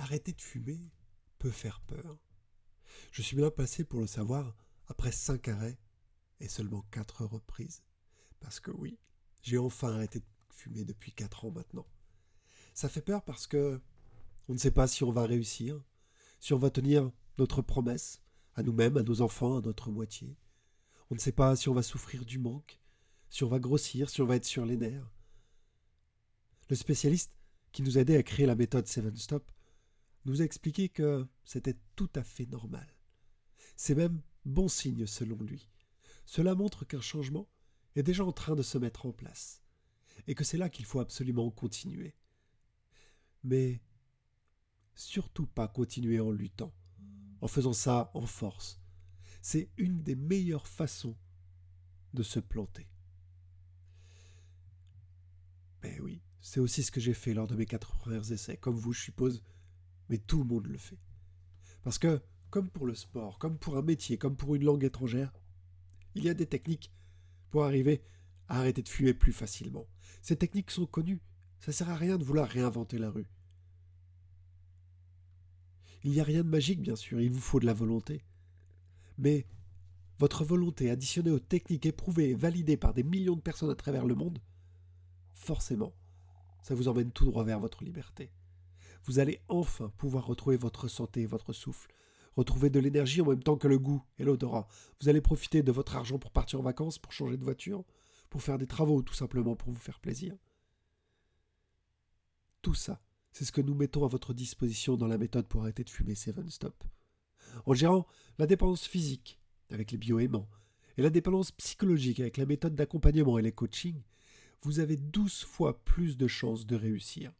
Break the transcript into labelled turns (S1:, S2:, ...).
S1: arrêter de fumer peut faire peur. Je suis bien passé pour le savoir après cinq arrêts et seulement quatre reprises. Parce que oui, j'ai enfin arrêté de fumer depuis quatre ans maintenant. Ça fait peur parce que on ne sait pas si on va réussir, si on va tenir notre promesse à nous-mêmes, à nos enfants, à notre moitié. On ne sait pas si on va souffrir du manque, si on va grossir, si on va être sur les nerfs. Le spécialiste qui nous a aidé à créer la méthode Seven Stop nous a expliqué que c'était tout à fait normal. C'est même bon signe selon lui. Cela montre qu'un changement est déjà en train de se mettre en place, et que c'est là qu'il faut absolument continuer. Mais surtout pas continuer en luttant, en faisant ça en force. C'est une des meilleures façons de se planter. Mais ben oui, c'est aussi ce que j'ai fait lors de mes quatre premiers essais, comme vous, je suppose, mais tout le monde le fait. Parce que, comme pour le sport, comme pour un métier, comme pour une langue étrangère, il y a des techniques pour arriver à arrêter de fumer plus facilement. Ces techniques sont connues, ça sert à rien de vouloir réinventer la rue. Il n'y a rien de magique, bien sûr, il vous faut de la volonté. Mais votre volonté additionnée aux techniques éprouvées et validées par des millions de personnes à travers le monde, forcément, ça vous emmène tout droit vers votre liberté. Vous allez enfin pouvoir retrouver votre santé et votre souffle, retrouver de l'énergie en même temps que le goût et l'odorat. Vous allez profiter de votre argent pour partir en vacances, pour changer de voiture, pour faire des travaux, tout simplement pour vous faire plaisir. Tout ça, c'est ce que nous mettons à votre disposition dans la méthode pour arrêter de fumer Seven Stop. En gérant la dépendance physique avec les bioaimants et la dépendance psychologique avec la méthode d'accompagnement et les coachings, vous avez douze fois plus de chances de réussir.